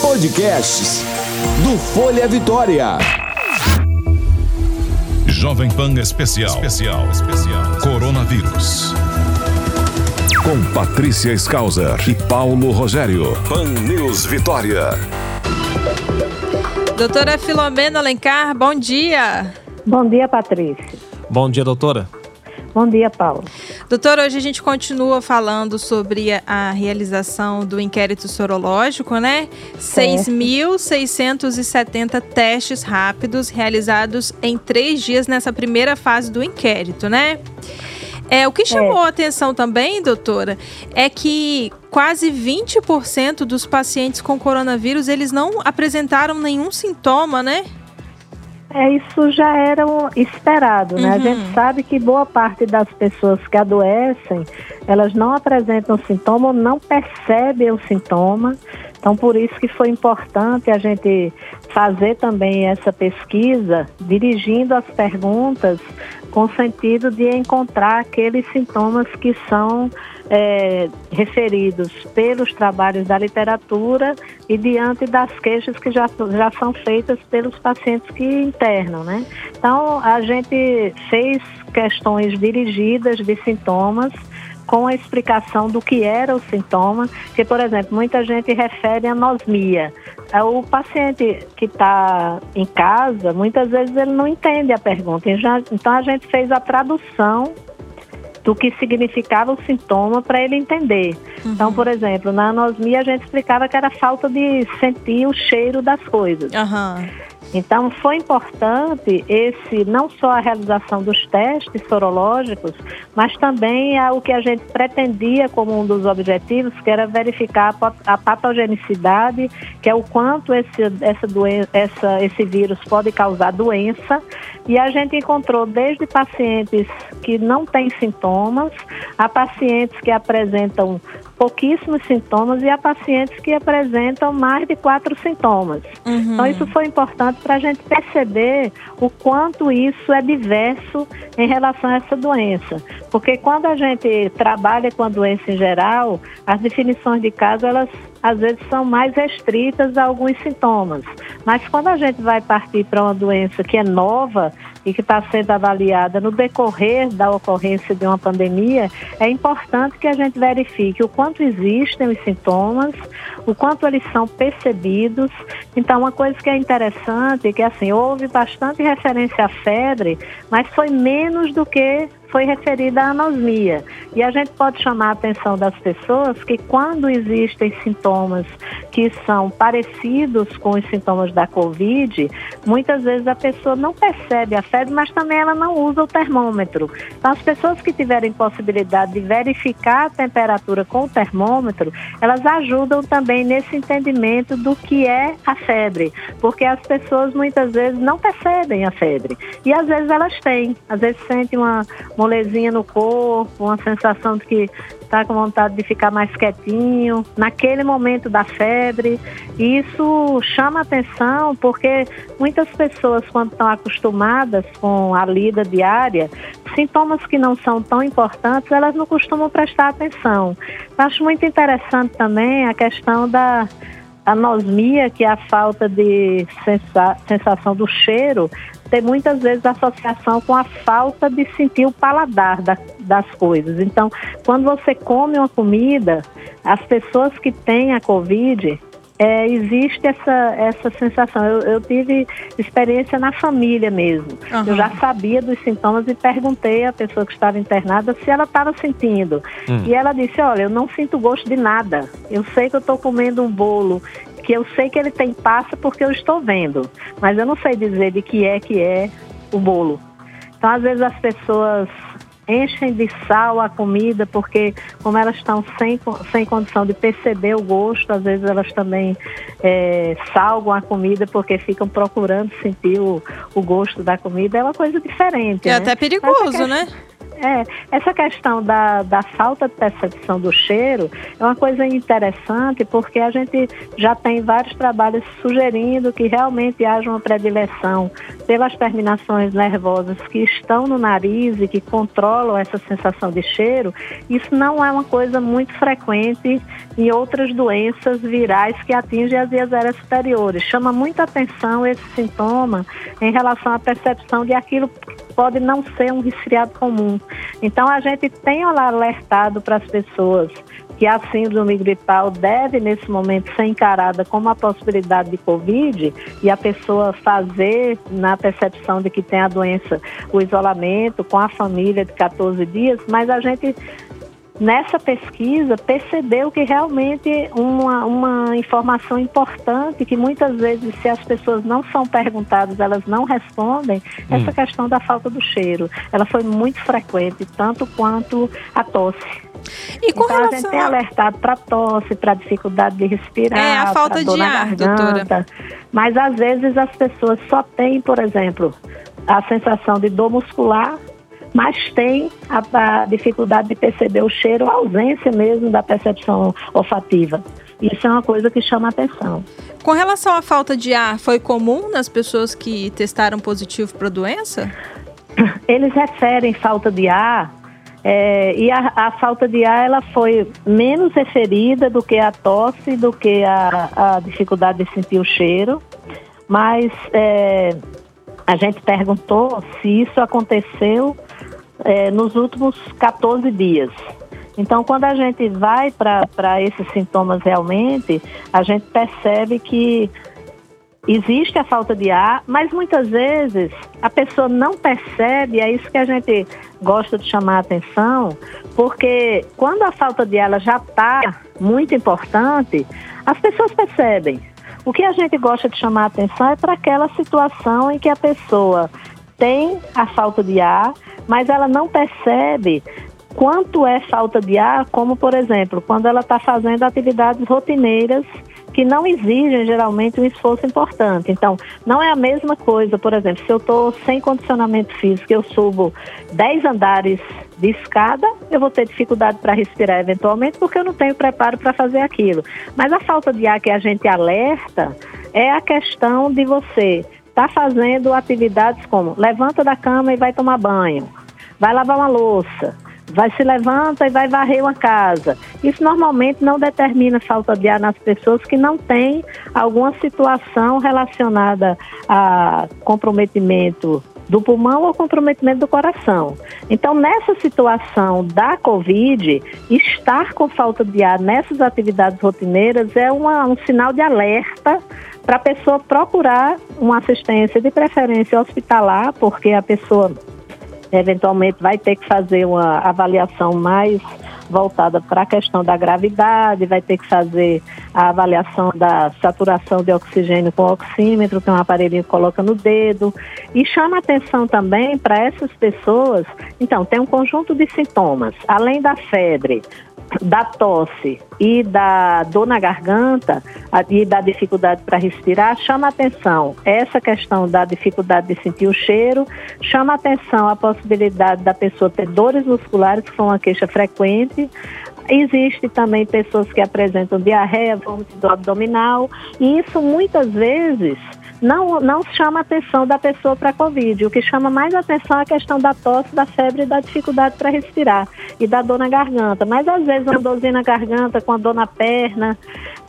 Podcasts do Folha Vitória. Jovem Pan Especial. Especial. Especial. Coronavírus. Com Patrícia Skauser e Paulo Rogério. Pan News Vitória. Doutora Filomena Alencar, bom dia. Bom dia, Patrícia. Bom dia, doutora. Bom dia, Paulo. Doutora, hoje a gente continua falando sobre a realização do inquérito sorológico, né? 6.670 testes rápidos realizados em três dias nessa primeira fase do inquérito, né? É, o que chamou é. a atenção também, doutora, é que quase 20% dos pacientes com coronavírus, eles não apresentaram nenhum sintoma, né? É, isso já era esperado, né? Uhum. A gente sabe que boa parte das pessoas que adoecem, elas não apresentam sintoma não percebem o sintoma. Então, por isso que foi importante a gente fazer também essa pesquisa, dirigindo as perguntas com o sentido de encontrar aqueles sintomas que são é, referidos pelos trabalhos da literatura e diante das queixas que já, já são feitas pelos pacientes que internam, né? Então, a gente fez questões dirigidas de sintomas com a explicação do que era o sintoma, que, por exemplo, muita gente refere a anosmia. É, o paciente que está em casa, muitas vezes ele não entende a pergunta. Então, a gente fez a tradução do que significava o sintoma para ele entender. Uhum. Então, por exemplo, na anosmia a gente explicava que era falta de sentir o cheiro das coisas. Uhum. Então, foi importante esse não só a realização dos testes sorológicos, mas também o que a gente pretendia como um dos objetivos, que era verificar a patogenicidade, que é o quanto esse, essa doença, essa, esse vírus pode causar doença. E a gente encontrou desde pacientes que não têm sintomas, a pacientes que apresentam pouquíssimos sintomas e a pacientes que apresentam mais de quatro sintomas. Uhum. Então, isso foi importante para a gente perceber o quanto isso é diverso em relação a essa doença. Porque quando a gente trabalha com a doença em geral, as definições de caso, elas às vezes são mais restritas a alguns sintomas. Mas quando a gente vai partir para uma doença que é nova e que está sendo avaliada no decorrer da ocorrência de uma pandemia, é importante que a gente verifique o quanto existem os sintomas, o quanto eles são percebidos. Então, uma coisa que é interessante é que assim houve bastante referência à febre, mas foi menos do que foi referida à anosmia. E a gente pode chamar a atenção das pessoas que quando existem sintomas que são parecidos com os sintomas da Covid, muitas vezes a pessoa não percebe a febre, mas também ela não usa o termômetro. Então, as pessoas que tiverem possibilidade de verificar a temperatura com o termômetro, elas ajudam também nesse entendimento do que é a febre, porque as pessoas muitas vezes não percebem a febre. E às vezes elas têm, às vezes sentem uma molezinha no corpo, uma sensação de que está com vontade de ficar mais quietinho, naquele momento da febre. E isso chama atenção porque muitas pessoas, quando estão acostumadas com a lida diária, sintomas que não são tão importantes, elas não costumam prestar atenção. Acho muito interessante também a questão da anosmia, que é a falta de sensa sensação do cheiro, tem muitas vezes associação com a falta de sentir o paladar da, das coisas. Então, quando você come uma comida, as pessoas que têm a Covid, é, existe essa, essa sensação. Eu, eu, tive experiência na família mesmo. Uhum. Eu já sabia dos sintomas e perguntei à pessoa que estava internada se ela estava sentindo. Uhum. E ela disse: Olha, eu não sinto gosto de nada. Eu sei que eu estou comendo um bolo que eu sei que ele tem passa porque eu estou vendo, mas eu não sei dizer de que é que é o bolo. Então, às vezes as pessoas enchem de sal a comida porque como elas estão sem, sem condição de perceber o gosto, às vezes elas também é, salgam a comida porque ficam procurando sentir o, o gosto da comida. É uma coisa diferente. É né? até perigoso, né? É, essa questão da, da falta de percepção do cheiro é uma coisa interessante porque a gente já tem vários trabalhos sugerindo que realmente haja uma predileção pelas terminações nervosas que estão no nariz e que controlam essa sensação de cheiro, isso não é uma coisa muito frequente em outras doenças virais que atingem as vias aéreas superiores. Chama muita atenção esse sintoma em relação à percepção de aquilo que pode não ser um resfriado comum. Então a gente tem alertado para as pessoas que a síndrome gripal deve, nesse momento, ser encarada como a possibilidade de Covid e a pessoa fazer, na percepção de que tem a doença, o isolamento com a família de 14 dias, mas a gente nessa pesquisa percebeu que realmente uma, uma informação importante que muitas vezes se as pessoas não são perguntadas elas não respondem hum. essa questão da falta do cheiro ela foi muito frequente tanto quanto a tosse e com então, relação a gente tem alertado para tosse, para dificuldade de respirar, é, a falta de ar, garganta, doutora. Mas às vezes as pessoas só têm, por exemplo, a sensação de dor muscular, mas tem a, a dificuldade de perceber o cheiro, a ausência mesmo da percepção olfativa. Isso é uma coisa que chama atenção. Com relação à falta de ar, foi comum nas pessoas que testaram positivo para a doença? Eles referem falta de ar é, e a, a, falta de ar ela foi menos referida do que a tosse, do que a, a dificuldade de sentir o cheiro, mas é, a gente perguntou se isso aconteceu é, nos últimos 14 dias. Então, quando a gente vai para esses sintomas realmente, a gente percebe que existe a falta de ar, mas muitas vezes a pessoa não percebe, é isso que a gente gosta de chamar a atenção, porque quando a falta de ar já está muito importante, as pessoas percebem. O que a gente gosta de chamar a atenção é para aquela situação em que a pessoa tem a falta de ar, mas ela não percebe quanto é falta de ar, como por exemplo, quando ela está fazendo atividades rotineiras que não exigem geralmente um esforço importante. Então, não é a mesma coisa, por exemplo, se eu estou sem condicionamento físico, eu subo 10 andares de escada, eu vou ter dificuldade para respirar eventualmente, porque eu não tenho preparo para fazer aquilo. Mas a falta de ar que a gente alerta é a questão de você estar tá fazendo atividades como levanta da cama e vai tomar banho, vai lavar uma louça, vai se levanta e vai varrer uma casa. Isso normalmente não determina falta de ar nas pessoas que não têm alguma situação relacionada a comprometimento do pulmão ou comprometimento do coração. Então, nessa situação da Covid, estar com falta de ar nessas atividades rotineiras é uma, um sinal de alerta para a pessoa procurar uma assistência de preferência hospitalar, porque a pessoa eventualmente vai ter que fazer uma avaliação mais voltada para a questão da gravidade, vai ter que fazer a avaliação da saturação de oxigênio com oxímetro, que é um aparelhinho que coloca no dedo. E chama atenção também para essas pessoas. Então, tem um conjunto de sintomas, além da febre, da tosse e da dor na garganta e da dificuldade para respirar, chama atenção essa questão da dificuldade de sentir o cheiro, chama atenção a possibilidade da pessoa ter dores musculares, que são uma queixa frequente. Existe também pessoas que apresentam diarreia, vômito abdominal, e isso muitas vezes não, não chama a atenção da pessoa para a Covid. O que chama mais atenção é a questão da tosse, da febre e da dificuldade para respirar e da dor na garganta. Mas às vezes uma dorzinha na garganta, com a dor na perna,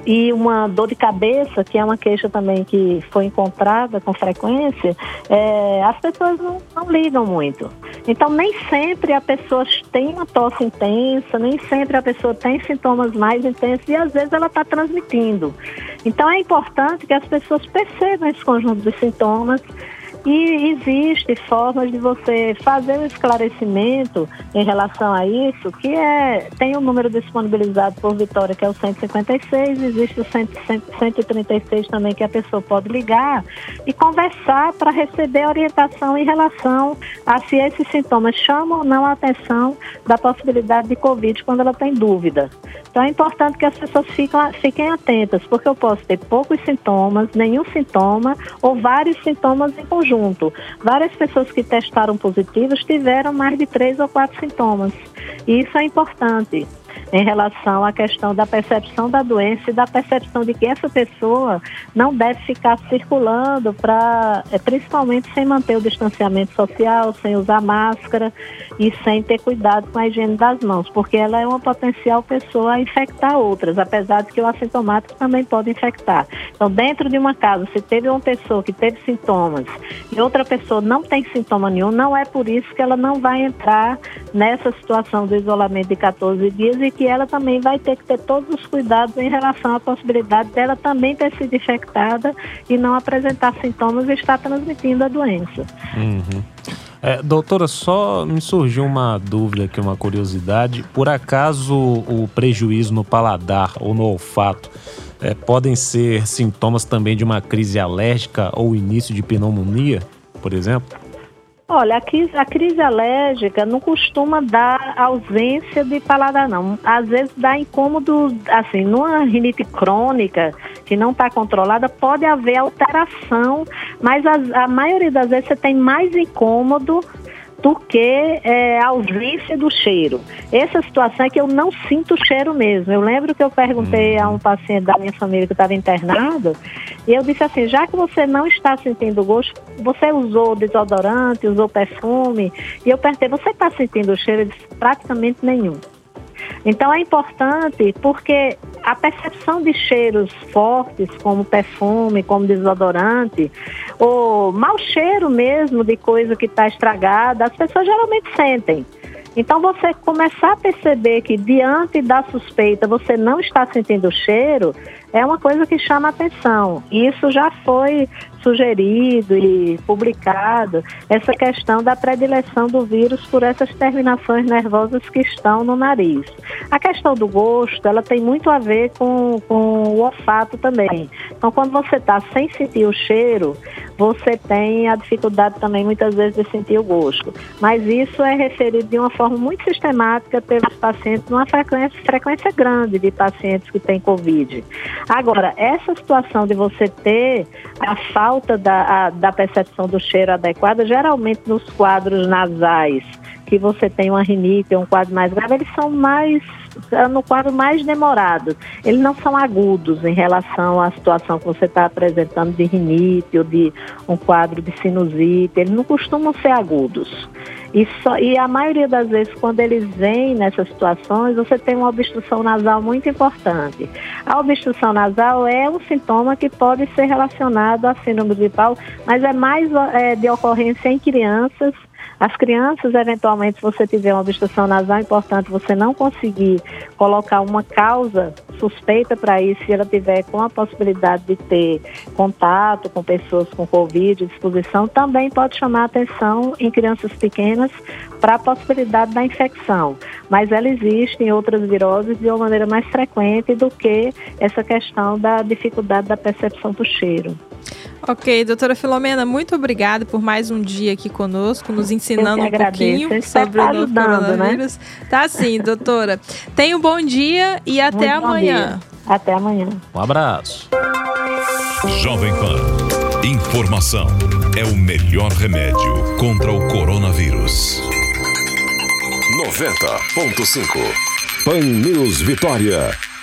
e uma dor de cabeça, que é uma queixa também que foi encontrada com frequência, é, as pessoas não, não, ligam muito. Então, nem sempre a pessoa tem uma tosse intensa, nem sempre a pessoa tem sintomas mais intensos e às vezes ela está transmitindo. Então, é importante que as pessoas percebam esse conjunto de sintomas e existe formas de você fazer um esclarecimento em relação a isso, que é tem um número disponibilizado por Vitória, que é o 156, existe o 100, 136 também que a pessoa pode ligar e conversar para receber orientação em relação a se esses sintomas chamam ou não a atenção da possibilidade de Covid quando ela tem dúvida. Então é importante que as pessoas fiquem, fiquem atentas, porque eu posso ter poucos sintomas, nenhum sintoma ou vários sintomas em conjunto. Várias pessoas que testaram positivas tiveram mais de três ou quatro sintomas. E isso é importante. Em relação à questão da percepção da doença e da percepção de que essa pessoa não deve ficar circulando para, é, principalmente sem manter o distanciamento social, sem usar máscara e sem ter cuidado com a higiene das mãos, porque ela é uma potencial pessoa a infectar outras, apesar de que o assintomático também pode infectar. Então, dentro de uma casa, se teve uma pessoa que teve sintomas e outra pessoa não tem sintoma nenhum, não é por isso que ela não vai entrar nessa situação do isolamento de 14 dias e que ela também vai ter que ter todos os cuidados em relação à possibilidade dela também ter sido infectada e não apresentar sintomas e estar transmitindo a doença. Uhum. É, doutora, só me surgiu uma dúvida aqui, uma curiosidade. Por acaso o prejuízo no paladar ou no olfato é, podem ser sintomas também de uma crise alérgica ou início de pneumonia, por exemplo? Olha, a crise, a crise alérgica não costuma dar ausência de paladar, não. Às vezes dá incômodo, assim, numa rinite crônica que não está controlada, pode haver alteração, mas a, a maioria das vezes você tem mais incômodo do que é, a ausência do cheiro. Essa situação é que eu não sinto cheiro mesmo. Eu lembro que eu perguntei a um paciente da minha família que estava internado e eu disse assim: já que você não está sentindo gosto, você usou desodorante, usou perfume? E eu perguntei: você está sentindo cheiro? Ele disse: praticamente nenhum. Então é importante porque a percepção de cheiros fortes, como perfume, como desodorante, ou mau cheiro mesmo de coisa que está estragada, as pessoas geralmente sentem. Então, você começar a perceber que diante da suspeita você não está sentindo cheiro, é uma coisa que chama atenção. Isso já foi sugerido e publicado, essa questão da predileção do vírus por essas terminações nervosas que estão no nariz. A questão do gosto, ela tem muito a ver com, com o olfato também. Então, quando você está sem sentir o cheiro, você tem a dificuldade também muitas vezes de sentir o gosto. Mas isso é referido de uma forma muito sistemática pelos pacientes, numa frequência, frequência grande de pacientes que têm Covid. Agora, essa situação de você ter a falta da, a, da percepção do cheiro adequada, geralmente nos quadros nasais, que você tem uma rinite um quadro mais grave, eles são mais é, no quadro mais demorado. Eles não são agudos em relação à situação que você está apresentando de rinite ou de um quadro de sinusite. Eles não costumam ser agudos. E, só, e a maioria das vezes, quando eles vêm nessas situações, você tem uma obstrução nasal muito importante. A obstrução nasal é um sintoma que pode ser relacionado à síndrome gripal, mas é mais é, de ocorrência em crianças as crianças, eventualmente, se você tiver uma obstrução nasal, é importante você não conseguir colocar uma causa suspeita para isso se ela tiver com a possibilidade de ter contato com pessoas com Covid, exposição, também pode chamar atenção em crianças pequenas para a possibilidade da infecção. Mas ela existe em outras viroses de uma maneira mais frequente do que essa questão da dificuldade da percepção do cheiro. Ok, doutora Filomena, muito obrigada por mais um dia aqui conosco, nos ensinando um pouquinho sobre o novo né? coronavírus. Né? Tá sim, doutora. Tenha um bom dia e até muito amanhã. Até amanhã. Um abraço. Jovem Pan. Informação é o melhor remédio contra o coronavírus. 90.5 Pan News Vitória.